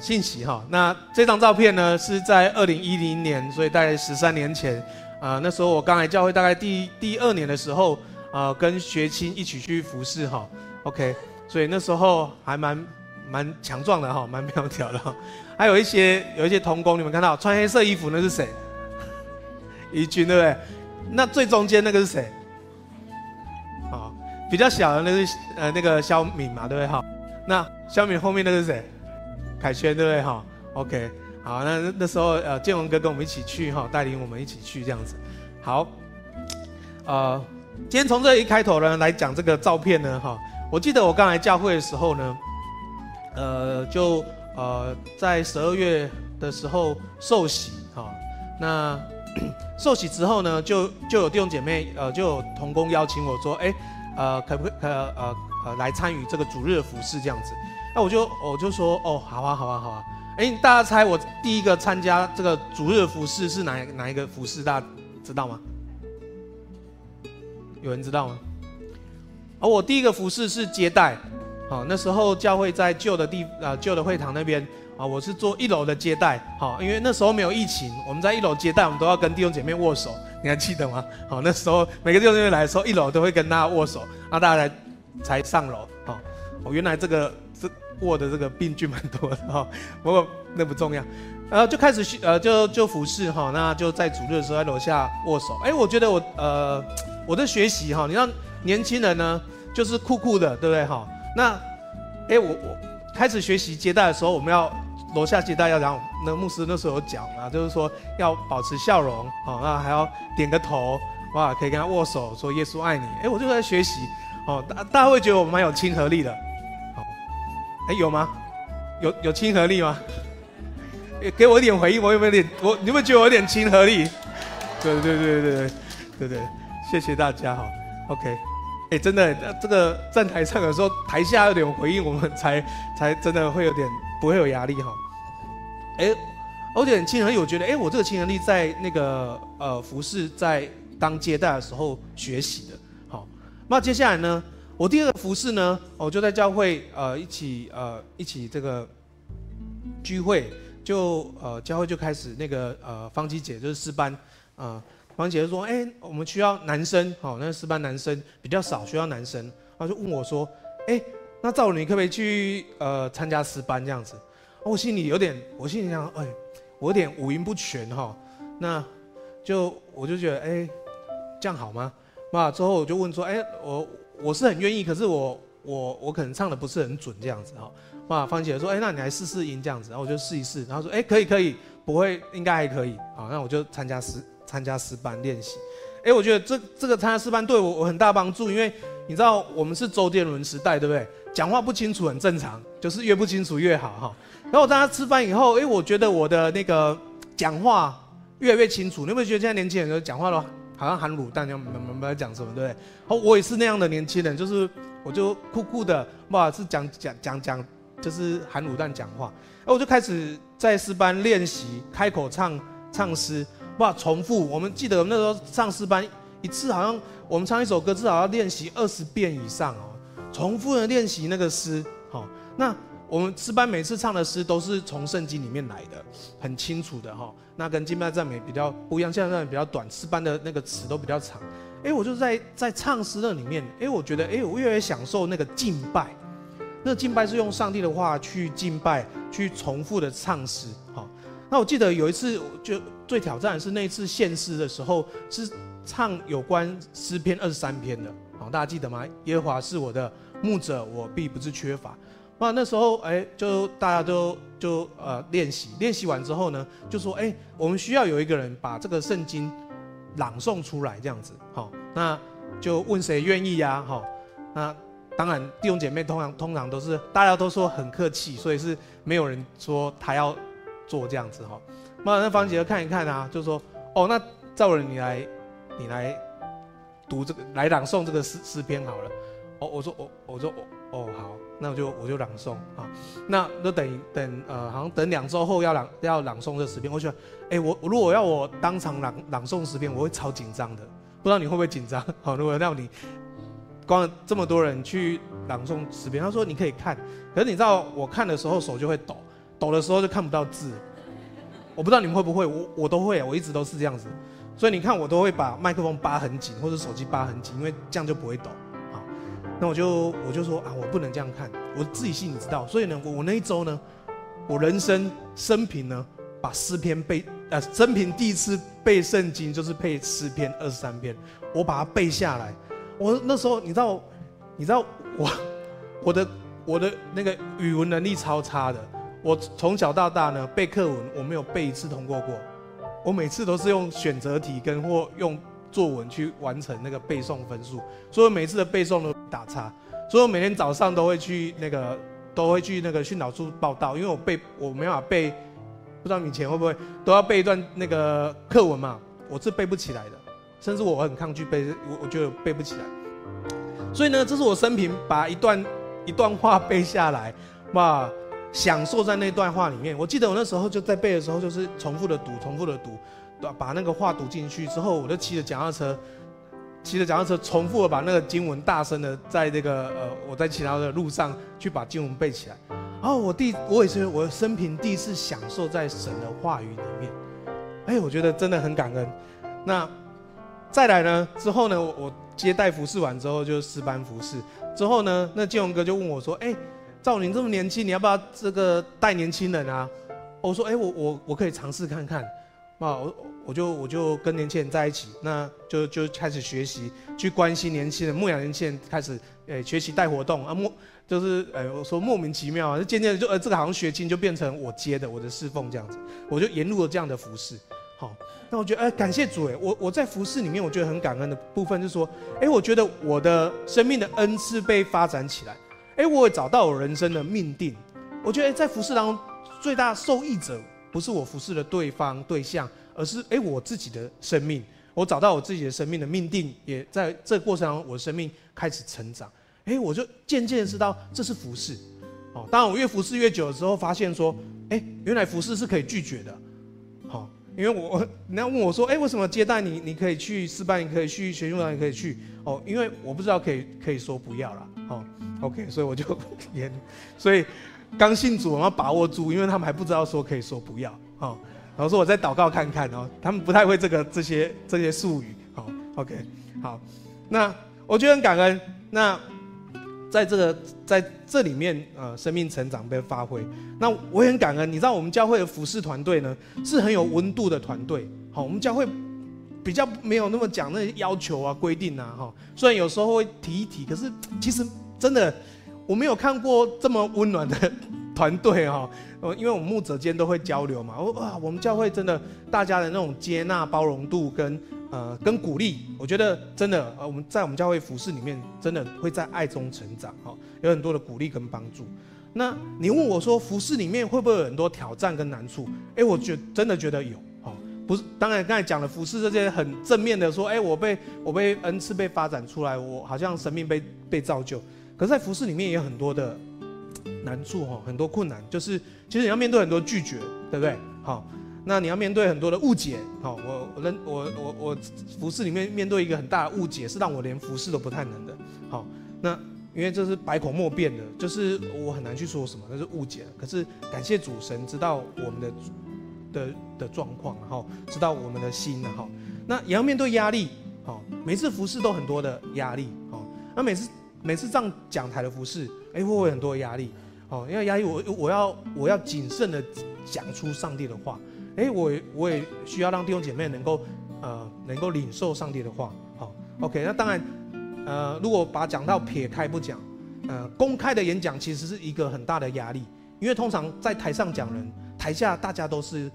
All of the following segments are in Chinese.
信息哈。那这张照片呢是在二零一零年，所以大概十三年前，啊、那时候我刚来教会，大概第第二年的时候，啊、跟学青一起去服侍哈。OK，所以那时候还蛮蛮强壮的哈，蛮苗条的哈。还有一些有一些童工，你们看到穿黑色衣服那是谁？怡君对不对？那最中间那个是谁？好，比较小的那是呃那个肖敏嘛，对不对？哈，那肖敏后面那是谁？凯旋对不对？哈，OK，好，那那时候呃建文哥跟我们一起去哈，带领我们一起去这样子。好，呃，今天从这一开头呢来讲这个照片呢哈，我记得我刚来教会的时候呢，呃，就呃在十二月的时候受洗哈，那。受洗之后呢，就就有弟兄姐妹，呃，就有同工邀请我说，哎，呃，可不可以，呃呃，来参与这个主日的服事这样子？那我就我就说，哦，好啊，好啊，好啊。哎，大家猜我第一个参加这个主日服事是哪哪一个服事？大家知道吗？有人知道吗？而我第一个服事是接待，好，那时候教会在旧的地，呃，旧的会堂那边。啊，我是做一楼的接待，好，因为那时候没有疫情，我们在一楼接待，我们都要跟弟兄姐妹握手，你还记得吗？好，那时候每个弟兄姐妹来的时候，一楼都会跟大家握手，让大家来才上楼，好，我原来这个这握的这个病菌蛮多的哈，不过那不重要，然后就开始呃就就服侍哈，那就在主日的时候在楼下握手，哎，我觉得我呃我的学习哈，你让年轻人呢就是酷酷的，对不对哈？那哎我我开始学习接待的时候，我们要。楼下接待要讲，那牧师那时候有讲啊，就是说要保持笑容，好，那还要点个头，哇，可以跟他握手，说耶稣爱你。哎，我就在学习，哦，大大家会觉得我蛮有亲和力的，哎，有吗？有有亲和力吗？给我一点回应，我有没有点？我你有没有觉得我有点亲和力？对对对对对对对，谢谢大家哈，OK，哎，真的，这个站台上的时候，台下有点回应，我们才才真的会有点。不会有压力哈，哎，我觉得很亲和力，我觉得哎，我这个亲和力在那个呃服侍在当接待的时候学习的，好，那接下来呢，我第二个服侍呢，我就在教会呃一起呃一起这个聚会，就呃教会就开始那个呃芳琪姐就是诗班啊，芳、姐就说哎，我们需要男生，好，那诗班男生比较少，需要男生，然后就问我说，哎。那赵你可不可以去呃参加诗班这样子？我心里有点，我心里想，哎，我有点五音不全哈。那就我就觉得，哎，这样好吗？那之后我就问说，哎，我我是很愿意，可是我我我可能唱的不是很准这样子哈。那芳姐说，哎，那你来试试音这样子，然后我就试一试，然后说，哎，可以可以，不会，应该还可以。好，那我就参加诗参加诗班练习。哎，我觉得这这个参加诗班对我我很大帮助，因为你知道我们是周杰伦时代，对不对？讲话不清楚很正常，就是越不清楚越好哈。然后我大家吃饭以后，哎，我觉得我的那个讲话越来越清楚。你有没有觉得现在年轻人都讲话都好像含卤蛋一样，没没没讲什么，对不对？好，我也是那样的年轻人，就是我就酷酷的，哇，是讲讲讲讲，就是含卤蛋讲话。然后我就开始在诗班练习开口唱唱诗，哇，重复。我们记得我们那时候上诗班一次，好像我们唱一首歌至少要练习二十遍以上哦。重复的练习那个诗，好，那我们诗班每次唱的诗都是从圣经里面来的，很清楚的哈。那跟敬拜赞美比较不一样，现在赞美比较短，诗班的那个词都比较长。哎，我就在在唱诗那里面，哎，我觉得哎，我越来越享受那个敬拜。那敬拜是用上帝的话去敬拜，去重复的唱诗。好，那我记得有一次就最挑战的是那一次献诗的时候，是唱有关诗篇二十三篇的。好，大家记得吗？耶和华是我的牧者，我必不是缺乏。那那时候，哎，就大家都就呃练习，练习完之后呢，就说，哎，我们需要有一个人把这个圣经朗诵出来，这样子。好，那就问谁愿意呀？好，那当然弟兄姐妹通常通常都是大家都说很客气，所以是没有人说他要做这样子哈。那那芳姐看一看啊，就说，哦，那赵人你来，你来。读这个来朗诵这个诗诗篇好了，哦，我说我我说我哦好，那我就我就朗诵啊，那那等等呃，好像等两周后要朗要朗诵这十篇，我觉得，哎，我如果要我当场朗朗诵十篇，我会超紧张的，不知道你会不会紧张？好，如果让你光这么多人去朗诵十篇，他说你可以看，可是你知道我看的时候手就会抖，抖的时候就看不到字。我不知道你们会不会，我我都会，我一直都是这样子。所以你看，我都会把麦克风扒很紧，或者手机扒很紧，因为这样就不会抖。那我就我就说啊，我不能这样看，我自己心里知道。所以呢，我我那一周呢，我人生生平呢，把诗篇背，呃，生平第一次背圣经就是背诗篇二十三篇，我把它背下来。我那时候你知道，你知道我我的我的那个语文能力超差的，我从小到大呢背课文我没有背一次通过过。我每次都是用选择题跟或用作文去完成那个背诵分数，所以每次的背诵都打叉，所以我每天早上都会去那个都会去那个训导处报道，因为我背我没法背，不知道以前会不会都要背一段那个课文嘛，我是背不起来的，甚至我很抗拒背，我我觉得背不起来，所以呢，这是我生平把一段一段话背下来，哇。享受在那段话里面。我记得我那时候就在背的时候，就是重复的读，重复的读，把把那个话读进去之后，我就骑着脚踏车，骑着脚踏车重复的把那个经文大声的在这个呃，我在其他的路上去把经文背起来。然后我第我也是我生平第一次享受在神的话语里面，哎，我觉得真的很感恩。那再来呢之后呢，我接待服侍完之后就诗班服侍之后呢，那建荣哥就问我说，哎。照你这么年轻，你要不要这个带年轻人啊？我说，哎，我我我可以尝试看看，啊，我我就我就跟年轻人在一起，那就就开始学习，去关心年轻人，牧养年轻人，开始诶学习带活动啊，莫就是诶我说莫名其妙啊，就渐渐的就呃这个好像学青就变成我接的我的侍奉这样子，我就沿路了这样的服饰。好，那我觉得哎感谢主哎，我我在服饰里面我觉得很感恩的部分就是说，哎我觉得我的生命的恩赐被发展起来。哎，我也找到我人生的命定。我觉得在服饰当中，最大受益者不是我服侍的对方对象，而是哎我自己的生命。我找到我自己的生命的命定，也在这过程中，我的生命开始成长。哎，我就渐渐知道这是服侍。哦，当然我越服侍越久的时候，发现说，哎，原来服侍是可以拒绝的。好，因为我人家问我说，哎，为什么接待你，你可以去诗班，你可以去学习班，你可以去。哦，因为我不知道可以可以说不要了。好。OK，所以我就 也，所以刚信主，我们要把握住，因为他们还不知道说可以说不要，好，然后说我再祷告看看哦，他们不太会这个这些这些术语，好，OK，好，那我觉得很感恩，那在这个在这里面呃，生命成长被发挥，那我也很感恩，你知道我们教会的服侍团队呢是很有温度的团队，好，我们教会比较没有那么讲那些要求啊规定啊，哈，虽然有时候会提一提，可是其实。真的，我没有看过这么温暖的团队哈。呃，因为我们牧者间都会交流嘛。我哇，我们教会真的大家的那种接纳、包容度跟呃跟鼓励，我觉得真的呃我们在我们教会服事里面，真的会在爱中成长哈。有很多的鼓励跟帮助。那你问我说服事里面会不会有很多挑战跟难处？哎，我觉真的觉得有哈。不是，当然刚才讲了服事这些很正面的说，哎，我被我被恩赐被发展出来，我好像生命被被造就。可是，在服事里面也有很多的 难处哈，很多困难，就是其实你要面对很多拒绝，对不对？好，那你要面对很多的误解。好，我我我我我服事里面面对一个很大的误解，是让我连服事都不太能的。好，那因为这是百口莫辩的，就是我很难去说什么，那是误解。可是感谢主神知道我们的的的状况，然后知道我们的心，然后那也要面对压力。好，每次服事都很多的压力。好，那每次。每次上讲台的服饰，哎，会不会很多压力？哦，因为压力我，我我要我要谨慎的讲出上帝的话，哎，我我也需要让弟兄姐妹能够呃能够领受上帝的话。好，OK，那当然，呃，如果把讲道撇开不讲，呃，公开的演讲其实是一个很大的压力，因为通常在台上讲人，台下大家都是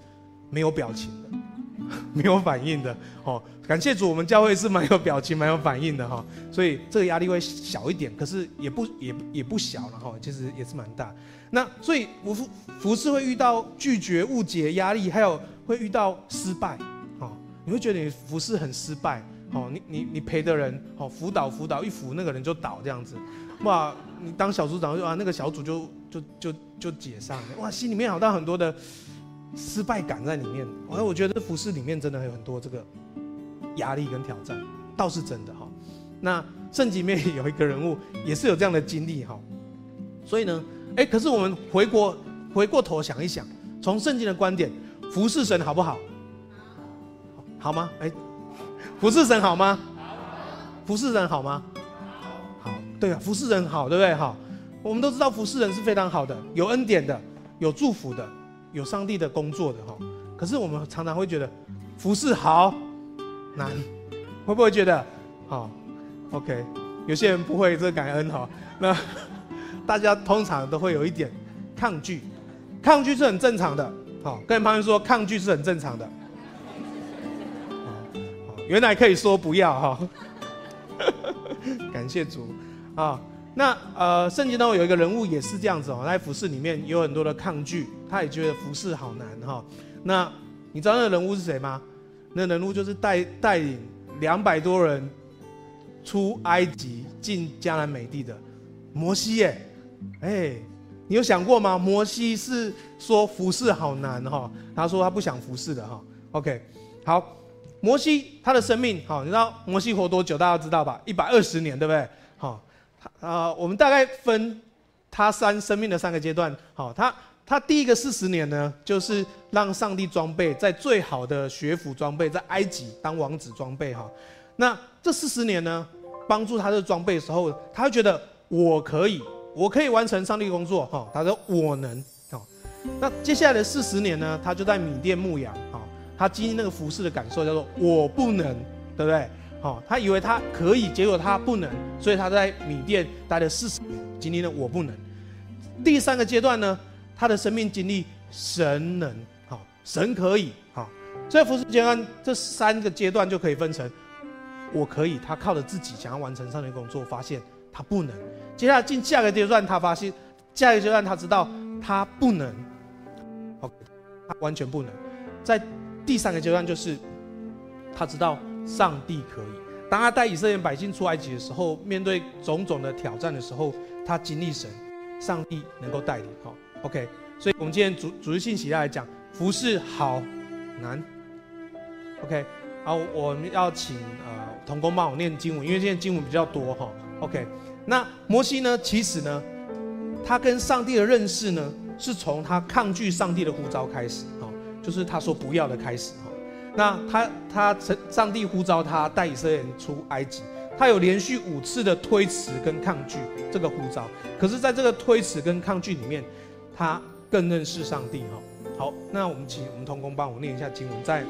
没有表情的。没有反应的哦，感谢主，我们教会是蛮有表情、蛮有反应的哈，所以这个压力会小一点，可是也不也也不小了哈，其实也是蛮大。那所以我服服侍会遇到拒绝、误解、压力，还有会遇到失败，哦，你会觉得你服侍很失败，哦，你你你陪的人，哦，辅导辅导一辅那个人就倒这样子，哇，你当小组长就啊那个小组就就就就解散了，哇，心里面好像很多的。失败感在里面，而我觉得服事里面真的有很多这个压力跟挑战，倒是真的哈。那圣经里面有一个人物也是有这样的经历哈，所以呢，哎，可是我们回国回过头想一想，从圣经的观点，服侍神好不好？好吗？哎，服侍神好吗？服侍人好吗？好，对啊，服侍人好，对不对？好，我们都知道服侍人是非常好的，有恩典的，有祝福的，有上帝的工作的哈。可是我们常常会觉得服侍好难，会不会觉得好？OK，有些人不会这个感恩哈。那 大家通常都会有一点抗拒，抗拒是很正常的。好，跟旁边说抗拒是很正常的。原来可以说不要哈。感谢主啊。那呃，圣经当中有一个人物也是这样子哦，在服侍里面有很多的抗拒，他也觉得服侍好难哈。那你知道那个人物是谁吗？那人物就是带带领两百多人出埃及进迦南美地的摩西耶。哎，你有想过吗？摩西是说服侍好难哈，他说他不想服侍的哈。OK，好，摩西他的生命好，你知道摩西活多久？大家知道吧？一百二十年，对不对？啊，我们大概分他三生命的三个阶段。好，他他第一个四十年呢，就是让上帝装备在最好的学府装备，在埃及当王子装备哈。那这四十年呢，帮助他的装备的时候，他觉得我可以。我可以完成上帝工作，哈，他说我能，好，那接下来的四十年呢，他就在米甸牧羊，哈，他经历那个服饰的感受叫做我不能，对不对？好，他以为他可以，结果他不能，所以他在米甸待了四十年，经历了我不能。第三个阶段呢，他的生命经历神能，好，神可以，好，所以服侍阶段这三个阶段就可以分成我可以，他靠着自己想要完成上帝工作，发现他不能。接下来进下一个阶段，他发现下一个阶段他知道他不能，OK，他完全不能。在第三个阶段就是他知道上帝可以。当他带以色列百姓出埃及的时候，面对种种的挑战的时候，他经历神，上帝能够带领。好，OK，所以我们今天主主日信息来讲，服侍好难，OK，好，我们要请呃同工帮我念经文，因为现在经文比较多哈，OK。那摩西呢？其实呢，他跟上帝的认识呢，是从他抗拒上帝的呼召开始，哈，就是他说不要的开始，那他他成上帝呼召他带以色列人出埃及，他有连续五次的推辞跟抗拒这个呼召。可是，在这个推辞跟抗拒里面，他更认识上帝，哈。好，那我们请我们同工帮我念一下经文，在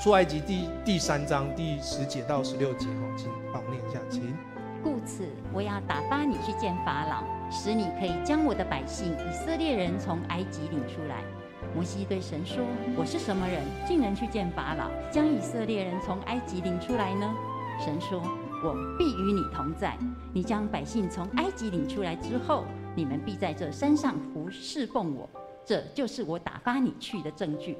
出埃及第第三章第十节到十六节，哈，请帮我念一下，请。故此，我要打发你去见法老，使你可以将我的百姓以色列人从埃及领出来。摩西对神说：“我是什么人，竟能去见法老，将以色列人从埃及领出来呢？”神说：“我必与你同在。你将百姓从埃及领出来之后，你们必在这山上服侍奉我。这就是我打发你去的证据。”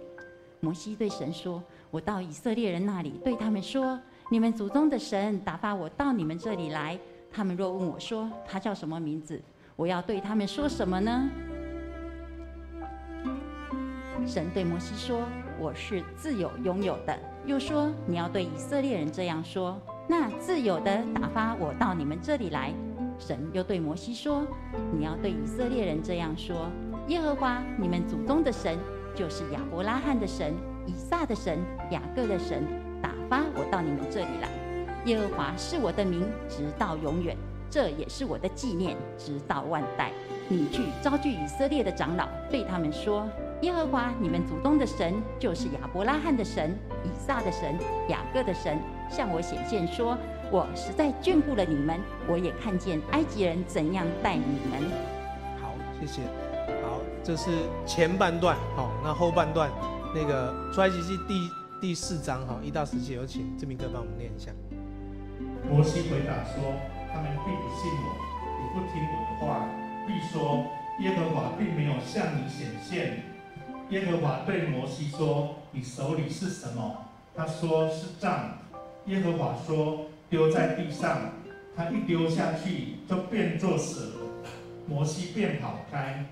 摩西对神说：“我到以色列人那里，对他们说。”你们祖宗的神打发我到你们这里来，他们若问我说他叫什么名字，我要对他们说什么呢？神对摩西说：“我是自有拥有的。”又说：“你要对以色列人这样说：那自有的打发我到你们这里来。”神又对摩西说：“你要对以色列人这样说：耶和华你们祖宗的神，就是亚伯拉罕的神、以撒的神、雅各的神。”打发我到你们这里来，耶和华是我的名，直到永远；这也是我的纪念，直到万代。你去招聚以色列的长老，对他们说：耶和华你们祖宗的神，就是亚伯拉罕的神、以撒的神、雅各的神，向我显现说：我实在眷顾了你们，我也看见埃及人怎样待你们。好，谢谢。好，这是前半段。好，那后半段那个出埃及记第。第四章哈，一到十节，有请志明哥帮我们念一下。摩西回答说：“他们并不信我，也不听我的话，必说耶和华并没有向你显现。”耶和华对摩西说：“你手里是什么？”他说：“是杖。”耶和华说：“丢在地上。”他一丢下去，就变作蛇。摩西便跑开。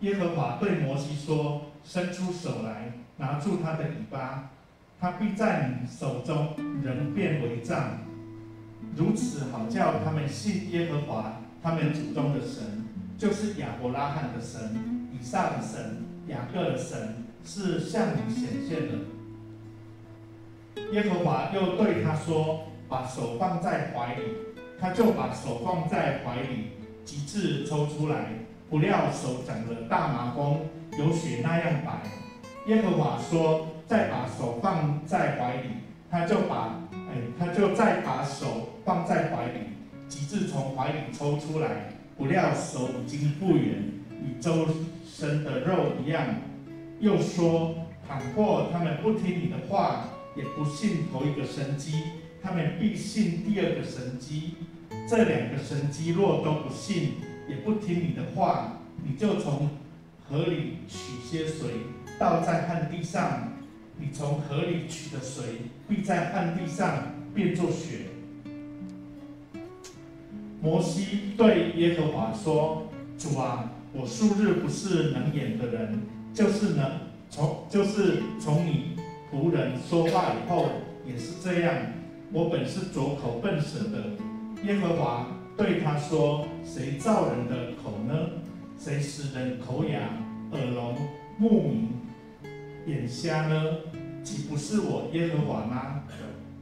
耶和华对摩西说：“伸出手来，拿住他的尾巴。”他必在你手中仍变为杖，如此好叫他们信耶和华他们祖宗的神，就是亚伯拉罕的神、以撒的神、雅各的神是向你显现的。耶和华又对他说：“把手放在怀里。”他就把手放在怀里，极致抽出来，不料手长了大麻风，有血那样白。耶和华说：“再把手放在怀里。”他就把，哎，他就再把手放在怀里，极致从怀里抽出来，不料手已经复原，与周生的肉一样。又说：“倘若他们不听你的话，也不信头一个神迹。”他们必信第二个神迹，这两个神迹若都不信，也不听你的话，你就从河里取些水，倒在旱地上。你从河里取的水，必在旱地上变作血。摩西对耶和华说：“主啊，我素日不是能言的人，就是能从就是从你仆人说话以后，也是这样。”我本是拙口笨舌的，耶和华对他说：“谁造人的口呢？谁使人口哑、耳聋、目明、眼瞎呢？岂不是我耶和华吗？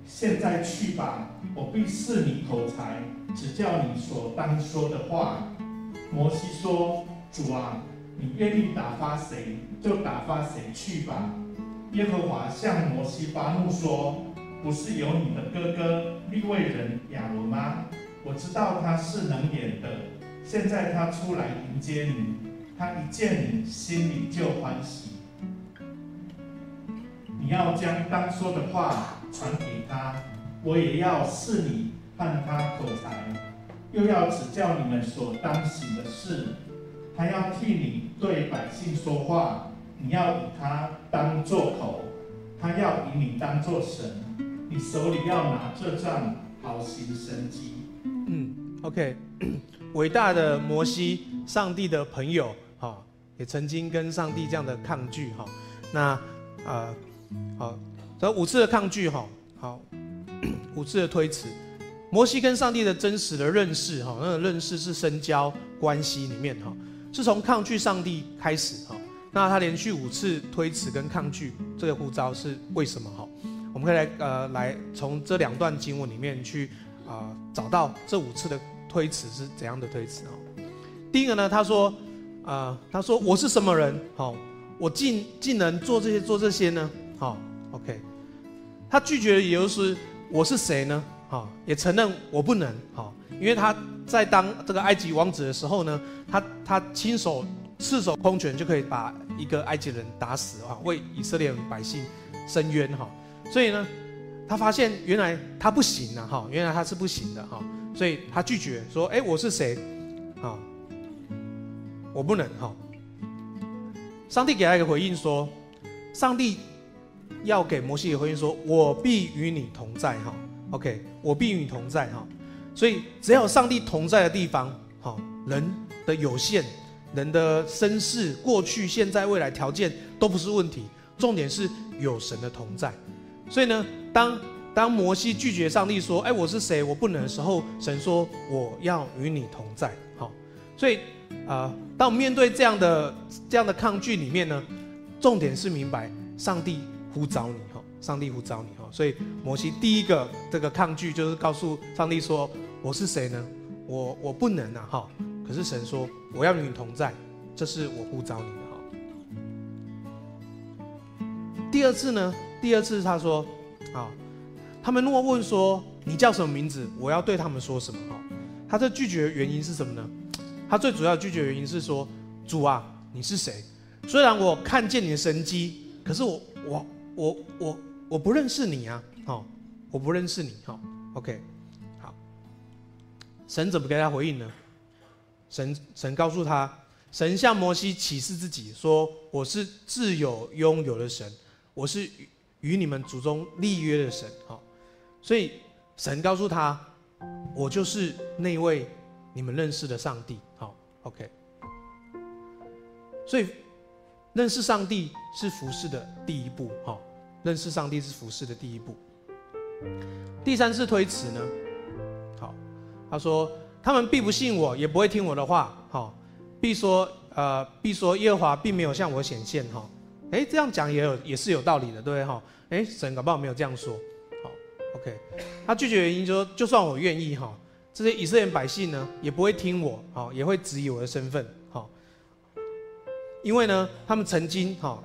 现在去吧，我必赐你口才，指教你所当说的话。”摩西说：“主啊，你愿意打发谁，就打发谁去吧。”耶和华向摩西发怒说。不是有你的哥哥利未人亚伦吗？我知道他是能言的。现在他出来迎接你，他一见你，心里就欢喜。你要将当说的话传给他，我也要赐你和他口才，又要指教你们所当行的事。他要替你对百姓说话，你要以他当作口，他要以你当作神。你手里要拿这杖，好行神迹。嗯，OK，伟大的摩西，上帝的朋友，哈，也曾经跟上帝这样的抗拒，哈。那啊，好，这五次的抗拒，哈，好，五次的推辞。摩西跟上帝的真实的认识，哈，那个认识是深交关系里面，哈，是从抗拒上帝开始，哈。那他连续五次推辞跟抗拒，这个呼召是为什么，哈？我们可以来呃来从这两段经文里面去啊、呃、找到这五次的推辞是怎样的推辞哦。第一个呢，他说啊、呃、他说我是什么人？好、我竟竟能做这些做这些呢？好、，OK，他拒绝的理由是我是谁呢？好、也承认我不能。好、因为他在当这个埃及王子的时候呢，他他亲手赤手空拳就可以把一个埃及人打死啊，为以色列百姓伸冤哈。所以呢，他发现原来他不行了哈，原来他是不行的哈，所以他拒绝说：“哎，我是谁？啊，我不能哈。”上帝给他一个回应说：“上帝要给摩西一个回应说，我必与你同在哈。OK，我必与你同在哈。所以只要有上帝同在的地方，好，人的有限、人的身世、过去、现在、未来条件都不是问题，重点是有神的同在。”所以呢，当当摩西拒绝上帝说：“哎，我是谁？我不能”的时候，神说：“我要与你同在。”好，所以啊、当我们面对这样的这样的抗拒里面呢，重点是明白上帝呼召你，上帝呼召你哈。所以摩西第一个这个抗拒就是告诉上帝说：“我是谁呢？我我不能啊哈。”可是神说：“我要与你同在，这是我呼召你的哈。”第二次呢？第二次，他说：“啊，他们如果问说你叫什么名字，我要对他们说什么？哈，他这拒绝的原因是什么呢？他最主要拒绝原因是说：主啊，你是谁？虽然我看见你的神迹，可是我我我我我不认识你啊！哈，我不认识你。哈，OK，好，神怎么给他回应呢？神神告诉他，神向摩西启示自己说：我是自有拥有的神，我是。”与你们祖宗立约的神，好，所以神告诉他，我就是那位你们认识的上帝，好，OK。所以认识上帝是服侍的第一步，好，认识上帝是服侍的第一步。第三次推辞呢，好，他说他们必不信我，也不会听我的话，好，必说呃，必说耶和华并没有向我显现哈。诶，这样讲也有也是有道理的，对不对哈？诶，神搞不好没有这样说。好，OK，他拒绝原因就说，就算我愿意哈，这些以色列百姓呢也不会听我，好，也会质疑我的身份，好，因为呢，他们曾经哈，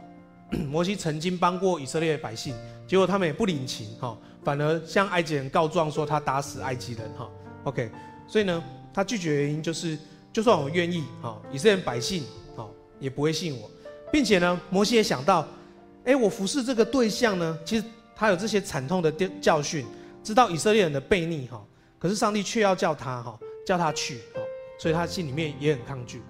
摩西曾经帮过以色列百姓，结果他们也不领情哈，反而向埃及人告状说他打死埃及人哈。OK，所以呢，他拒绝原因就是。就算我愿意，哈，以色列百姓，哈，也不会信我，并且呢，摩西也想到，哎，我服侍这个对象呢，其实他有这些惨痛的教训，知道以色列人的悖逆，哈，可是上帝却要叫他，哈，叫他去，哈，所以他心里面也很抗拒，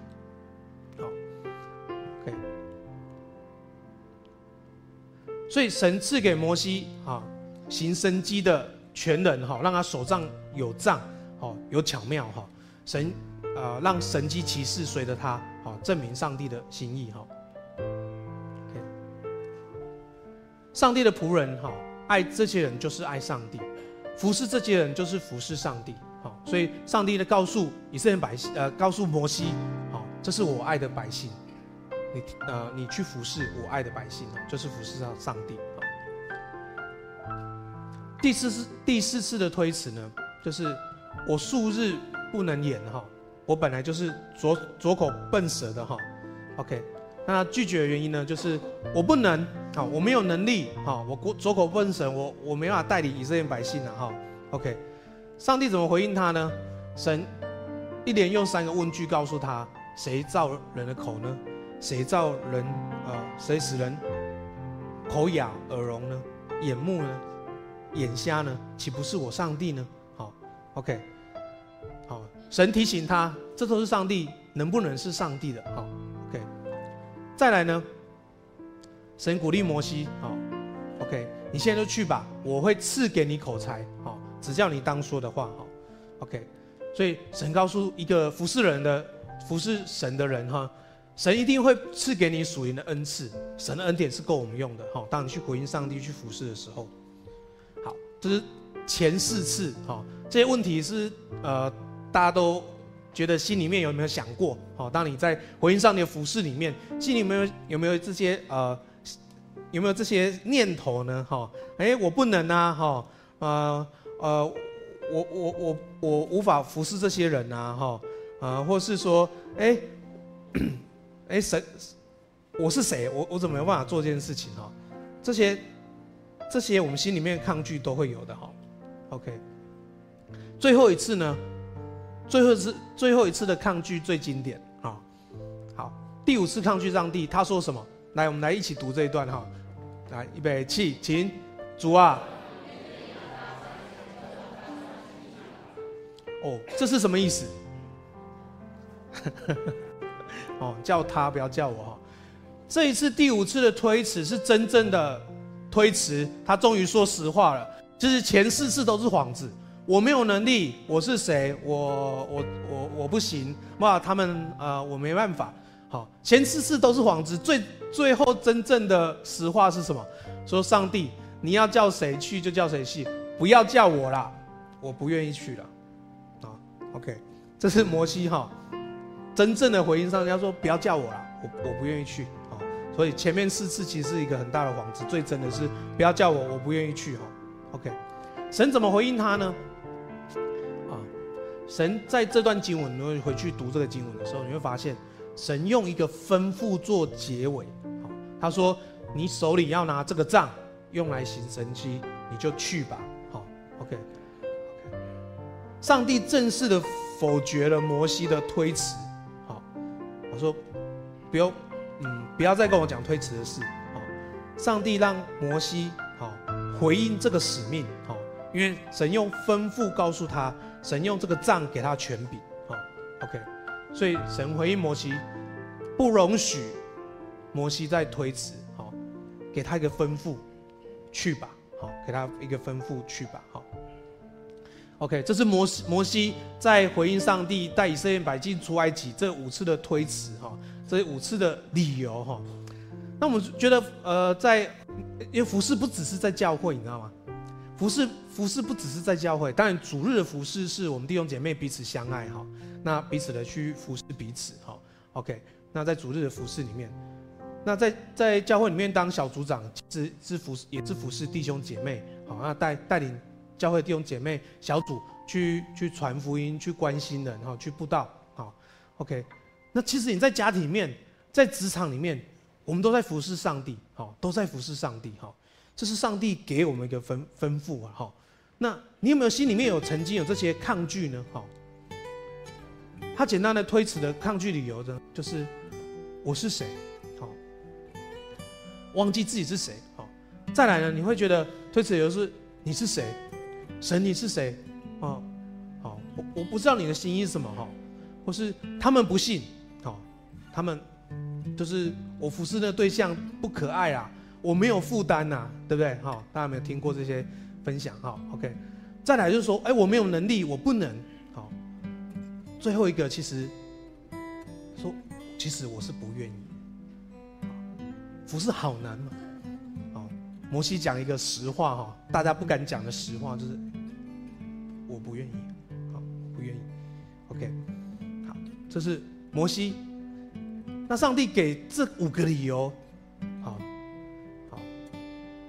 所以神赐给摩西，哈，行神迹的全能，哈，让他手上有杖，哦，有巧妙，哈，神。呃，让神迹奇事随着他，好证明上帝的心意哈。上帝的仆人哈，爱这些人就是爱上帝，服侍这些人就是服侍上帝，好，所以上帝的告诉以色列百姓，呃，告诉摩西，好，这是我爱的百姓，你呃，你去服侍我爱的百姓，就是服侍上上帝。第四次第四次的推辞呢，就是我数日不能言哈。我本来就是拙拙口笨舌的哈，OK，那拒绝的原因呢，就是我不能，啊，我没有能力，哈，我拙口笨舌，我我没办法带领以色列百姓了哈，OK，上帝怎么回应他呢？神一连用三个问句告诉他：谁造人的口呢？谁造人啊？谁使人口哑耳聋呢？眼目呢？眼瞎呢？岂不是我上帝呢？好，OK 好。神提醒他，这都是上帝，能不能是上帝的？好，OK。再来呢，神鼓励摩西，好，OK，你现在就去吧，我会赐给你口才，好，只叫你当说的话，好，OK。所以神告诉一个服侍人的、服侍神的人，哈，神一定会赐给你属灵的恩赐，神的恩典是够我们用的，好，当你去回应上帝、去服侍的时候，好，这是前四次，好，这些问题是呃。大家都觉得心里面有没有想过？好，当你在回应上帝的服事里面，心里面有没有这些呃，有没有这些念头呢？哈，哎，我不能啊，哈，呃呃，我我我我无法服侍这些人呐，哈，啊，或是说，哎，哎，神，我是谁？我我怎么没有办法做这件事情？哈，这些这些我们心里面抗拒都会有的，哈，OK，最后一次呢？最后一次，最后一次的抗拒最经典啊！好，第五次抗拒上帝，他说什么？来，我们来一起读这一段哈。来，预备起，请主啊！哦，这是什么意思？哦，叫他不要叫我哈。这一次第五次的推辞是真正的推辞，他终于说实话了，就是前四次都是幌子。我没有能力，我是谁？我我我我不行，哇！他们呃，我没办法。好，前四次都是幌子，最最后真正的实话是什么？说上帝，你要叫谁去就叫谁去，不要叫我啦，我不愿意去了。啊，OK，这是摩西哈，真正的回应上人家说不要叫我啦，我我不愿意去。啊，所以前面四次其实是一个很大的幌子，最真的是不要叫我，我不愿意去。哈，OK，神怎么回应他呢？啊神在这段经文，你会回去读这个经文的时候，你会发现，神用一个吩咐做结尾。他说：“你手里要拿这个杖，用来行神迹，你就去吧。”好，OK，OK。上帝正式的否决了摩西的推辞。说，不要，嗯，不要再跟我讲推辞的事。好，上帝让摩西好回应这个使命。好，因为神用吩咐告诉他。神用这个杖给他权柄，好，OK，所以神回应摩西，不容许摩西再推辞，好，给他一个吩咐，去吧，好，给他一个吩咐，去吧，好，OK，这是摩西摩西在回应上帝带以色列百姓出埃及这五次的推辞，哈，这五次的理由，哈，那我们觉得，呃，在因为服饰不只是在教会，你知道吗？服饰服饰不只是在教会，当然主日的服饰是我们弟兄姐妹彼此相爱哈，那彼此的去服侍彼此哈。OK，那在主日的服饰里面，那在在教会里面当小组长，是是服也是服侍弟兄姐妹，好，那带带领教会弟兄姐妹小组去去传福音，去关心人，哈，去布道，好，OK。那其实你在家庭里面，在职场里面，我们都在服侍上帝，好，都在服侍上帝，哈，这是上帝给我们一个吩吩咐啊，哈。那你有没有心里面有曾经有这些抗拒呢？好，他简单的推辞的抗拒理由呢，就是我是谁？好，忘记自己是谁？好，再来呢，你会觉得推辞理由是你是谁？神你是谁？哦，好，我我不知道你的心意是什么？哈，或是他们不信？他们就是我服侍的对象不可爱啊，我没有负担呐，对不对？哈，大家有没有听过这些分享？哈，OK。再来就是说，哎，我没有能力，我不能。好，最后一个其实说，其实我是不愿意。服侍好难嘛。摩西讲一个实话哈，大家不敢讲的实话就是，我不愿意。好，不愿意。OK。好，这是摩西。那上帝给这五个理由，好，好，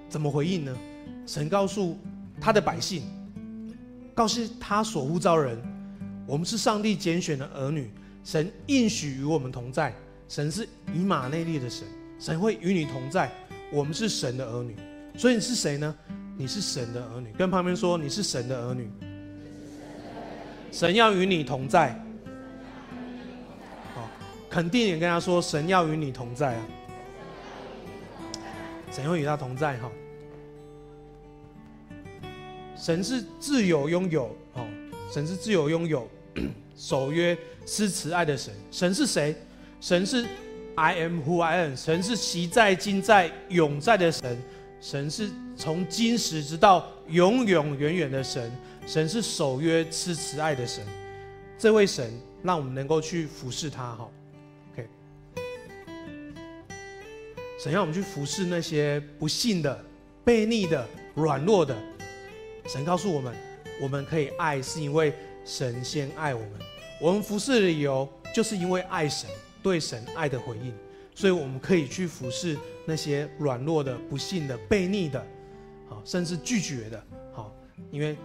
怎么回应呢？神告诉他的百姓，告诉他所呼召人，我们是上帝拣选的儿女，神应许与我们同在，神是以马内利的神，神会与你同在，我们是神的儿女，所以你是谁呢？你是神的儿女，跟旁边说你是神的儿女，神要与你同在。好肯定也跟他说，神要与你同在啊，神会与他同在哈。神是自有拥有哦，神是自有拥有，守约施慈爱的神。神是谁？神是 I am who I am。神是昔在今在永在的神。神是从今时直到永永远远的神。神是守约施慈爱的神。这位神让我们能够去服侍他哈，OK。神要我们去服侍那些不信的、悖逆的、软弱的。神告诉我们，我们可以爱，是因为神先爱我们。我们服侍的理由，就是因为爱神，对神爱的回应。所以我们可以去服侍那些软弱的、不幸的、悖逆的，好，甚至拒绝的，好，因为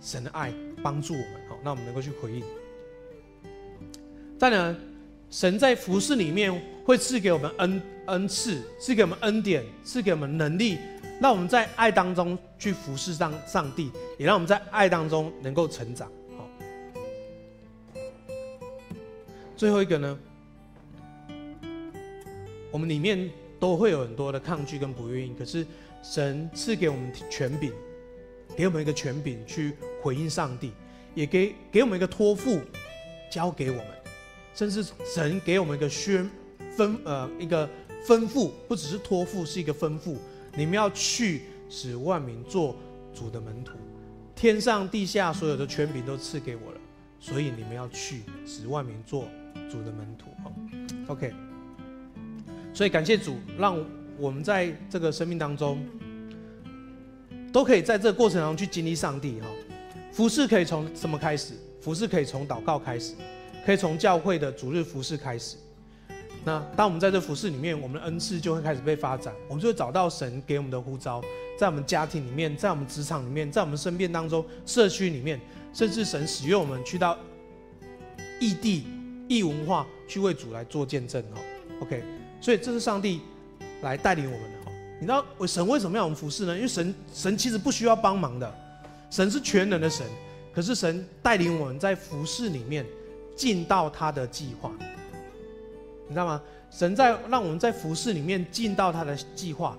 神的爱帮助我们，好，那我们能够去回应。再呢，神在服侍里面会赐给我们恩。恩赐赐给我们恩典，赐给我们能力，让我们在爱当中去服侍上上帝，也让我们在爱当中能够成长。好，最后一个呢，我们里面都会有很多的抗拒跟不愿意，可是神赐给我们权柄，给我们一个权柄去回应上帝，也给给我们一个托付，交给我们，甚至神给我们一个宣分呃一个。吩咐不只是托付，是一个吩咐。你们要去，使万民做主的门徒。天上地下所有的权柄都赐给我了，所以你们要去，使万民做主的门徒。，OK。所以感谢主，让我们在这个生命当中，都可以在这个过程当中去经历上帝。哈，服饰可以从什么开始？服饰可以从祷告开始，可以从教会的主日服饰开始。那当我们在这服饰里面，我们的恩赐就会开始被发展，我们就会找到神给我们的呼召，在我们家庭里面，在我们职场里面，在我们身边当中，社区里面，甚至神使用我们去到异地、异文化去为主来做见证哈。OK，所以这是上帝来带领我们的。你知道神为什么要我们服侍呢？因为神神其实不需要帮忙的，神是全能的神，可是神带领我们在服侍里面进到他的计划。你知道吗？神在让我们在服侍里面进到他的计划，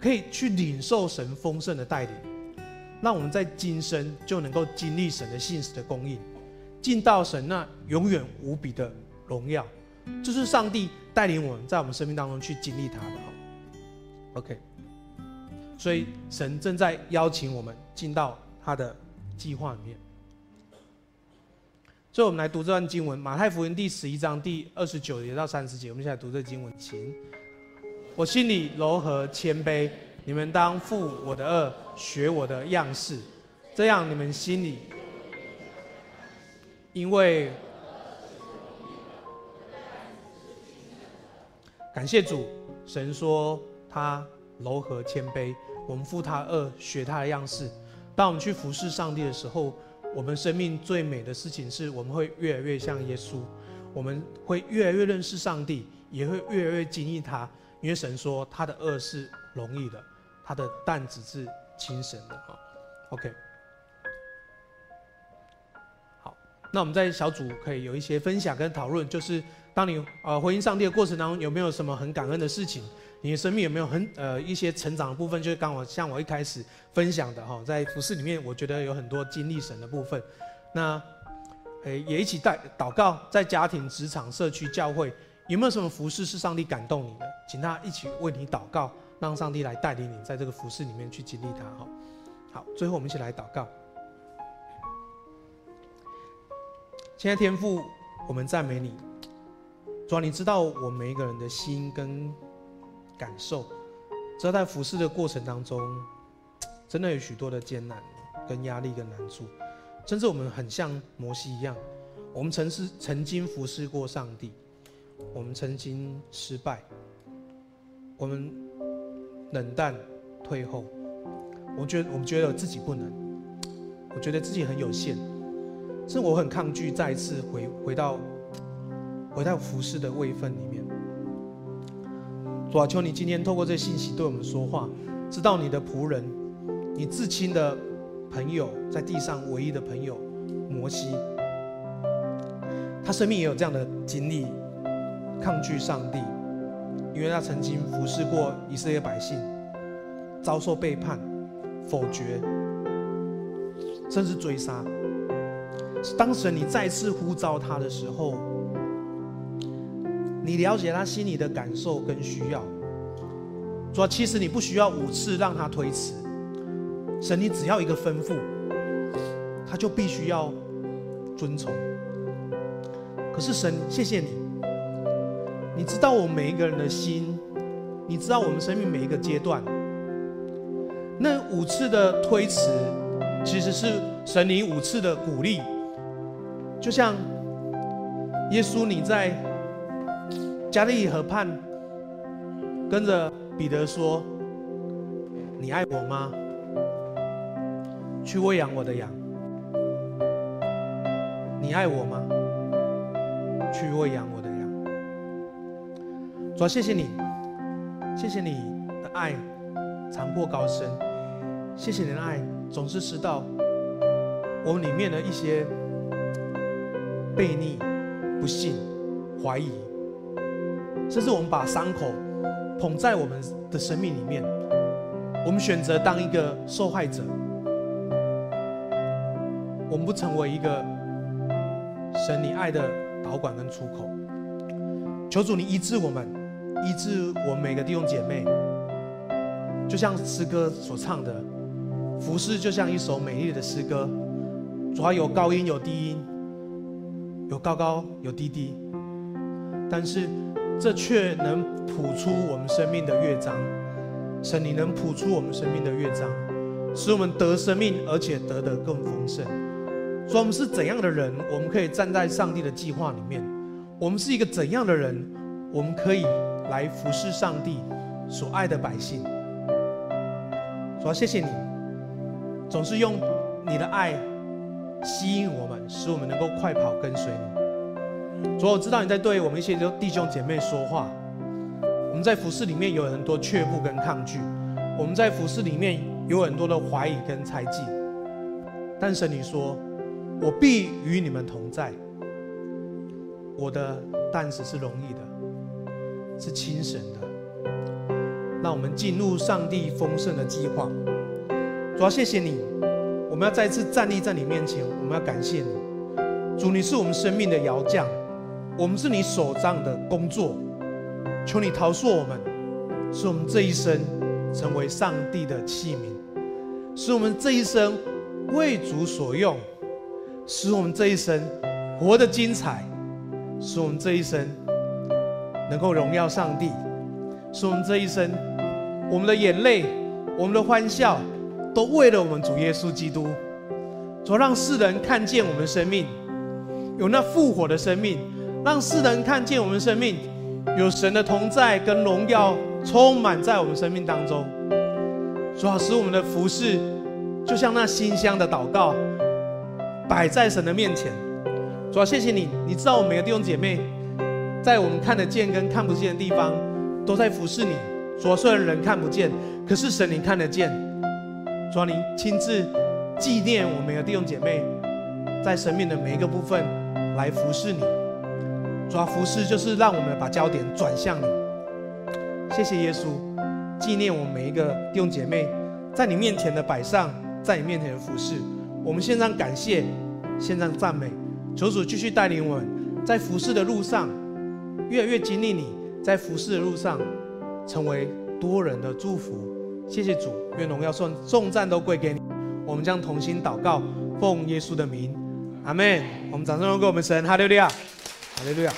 可以去领受神丰盛的带领，让我们在今生就能够经历神的信实的供应，进到神那永远无比的荣耀。这是上帝带领我们在我们生命当中去经历他的。OK，所以神正在邀请我们进到他的计划里面。所以，我们来读这段经文，《马太福音》第十一章第二十九节到三十节。我们现在读这经文，请。我心里柔和谦卑，你们当负我的轭，学我的样式，这样你们心里，因为感谢主，神说他柔和谦卑，我们负他轭，学他的样式。当我们去服侍上帝的时候，我们生命最美的事情是我们会越来越像耶稣，我们会越来越认识上帝，也会越来越经历他。因为神说他的轭是容易的，他的担子是轻省的啊。OK。那我们在小组可以有一些分享跟讨论，就是当你呃回应上帝的过程当中，有没有什么很感恩的事情？你的生命有没有很呃一些成长的部分？就是刚我像我一开始分享的哈，在服事里面，我觉得有很多经历神的部分。那诶也一起带祷告，在家庭、职场、社区、教会，有没有什么服事是上帝感动你的？请他一起为你祷告，让上帝来带领你在这个服事里面去经历他哈。好，最后我们一起来祷告。现在天父，我们赞美你，主啊，你知道我们每一个人的心跟感受，知道在服侍的过程当中，真的有许多的艰难、跟压力、跟难处，甚至我们很像摩西一样，我们曾是曾经服侍过上帝，我们曾经失败，我们冷淡退后，我觉得我们觉得自己不能，我觉得自己很有限。是我很抗拒再次回回到回到服侍的位分里面。主啊，求你今天透过这信息对我们说话，知道你的仆人，你至亲的朋友，在地上唯一的朋友摩西，他生命也有这样的经历，抗拒上帝，因为他曾经服侍过以色列百姓，遭受背叛、否决，甚至追杀。当时你再次呼召他的时候，你了解他心里的感受跟需要。说其实你不需要五次让他推辞，神你只要一个吩咐，他就必须要遵从。可是神，谢谢你，你知道我们每一个人的心，你知道我们生命每一个阶段，那五次的推辞，其实是神你五次的鼓励。就像耶稣，你在加利河畔跟着彼得说：“你爱我吗？去喂养我的羊。你爱我吗？去喂养我的羊。”主啊，谢谢你，谢谢你的爱长阔高深，谢谢你的爱总是知道我里面的一些。悖逆、不信、怀疑，甚至我们把伤口捧在我们的生命里面，我们选择当一个受害者，我们不成为一个神你爱的导管跟出口。求主你医治我们，医治我们每个弟兄姐妹，就像诗歌所唱的，服事就像一首美丽的诗歌，主要有高音有低音。有高高有低低，但是这却能谱出我们生命的乐章。神，你能谱出我们生命的乐章，使我们得生命，而且得得更丰盛。说我们是怎样的人，我们可以站在上帝的计划里面；我们是一个怎样的人，我们可以来服侍上帝所爱的百姓。说谢谢你，总是用你的爱。吸引我们，使我们能够快跑跟随你。主，我知道你在对我们一些弟兄姐妹说话。我们在服事里面有很多却步跟抗拒，我们在服事里面有很多的怀疑跟猜忌。但神你说，我必与你们同在。我的担子是容易的，是轻省的。让我们进入上帝丰盛的计划。主要谢谢你。我们要再次站立在你面前，我们要感谢你，主，你是我们生命的摇匠，我们是你手上的工作，求你陶塑我们，使我们这一生成为上帝的器皿，使我们这一生为主所用，使我们这一生活得精彩，使我们这一生能够荣耀上帝，使我们这一生我们的眼泪，我们的欢笑。都为了我们主耶稣基督，主让世人看见我们生命有那复活的生命，让世人看见我们生命有神的同在跟荣耀充满在我们生命当中。主要使我们的服事，就像那馨香的祷告，摆在神的面前。主要谢谢你，你知道我们每个弟兄姐妹，在我们看得见跟看不见的地方，都在服事你。主要虽然人看不见，可是神你看得见。主要你亲自纪念我们的弟兄姐妹，在生命的每一个部分来服侍你。主要服侍就是让我们把焦点转向你。谢谢耶稣，纪念我们每一个弟兄姐妹在你面前的摆上，在你面前的服事。我们献上感谢，献上赞美，求主继续带领我们，在服侍的路上越来越经历你，在服侍的路上成为多人的祝福。谢谢主，愿荣耀、颂颂赞都归给你。我们将同心祷告，奉耶稣的名，阿门。我们掌声都给我们神，哈利路亚。哈利路亚。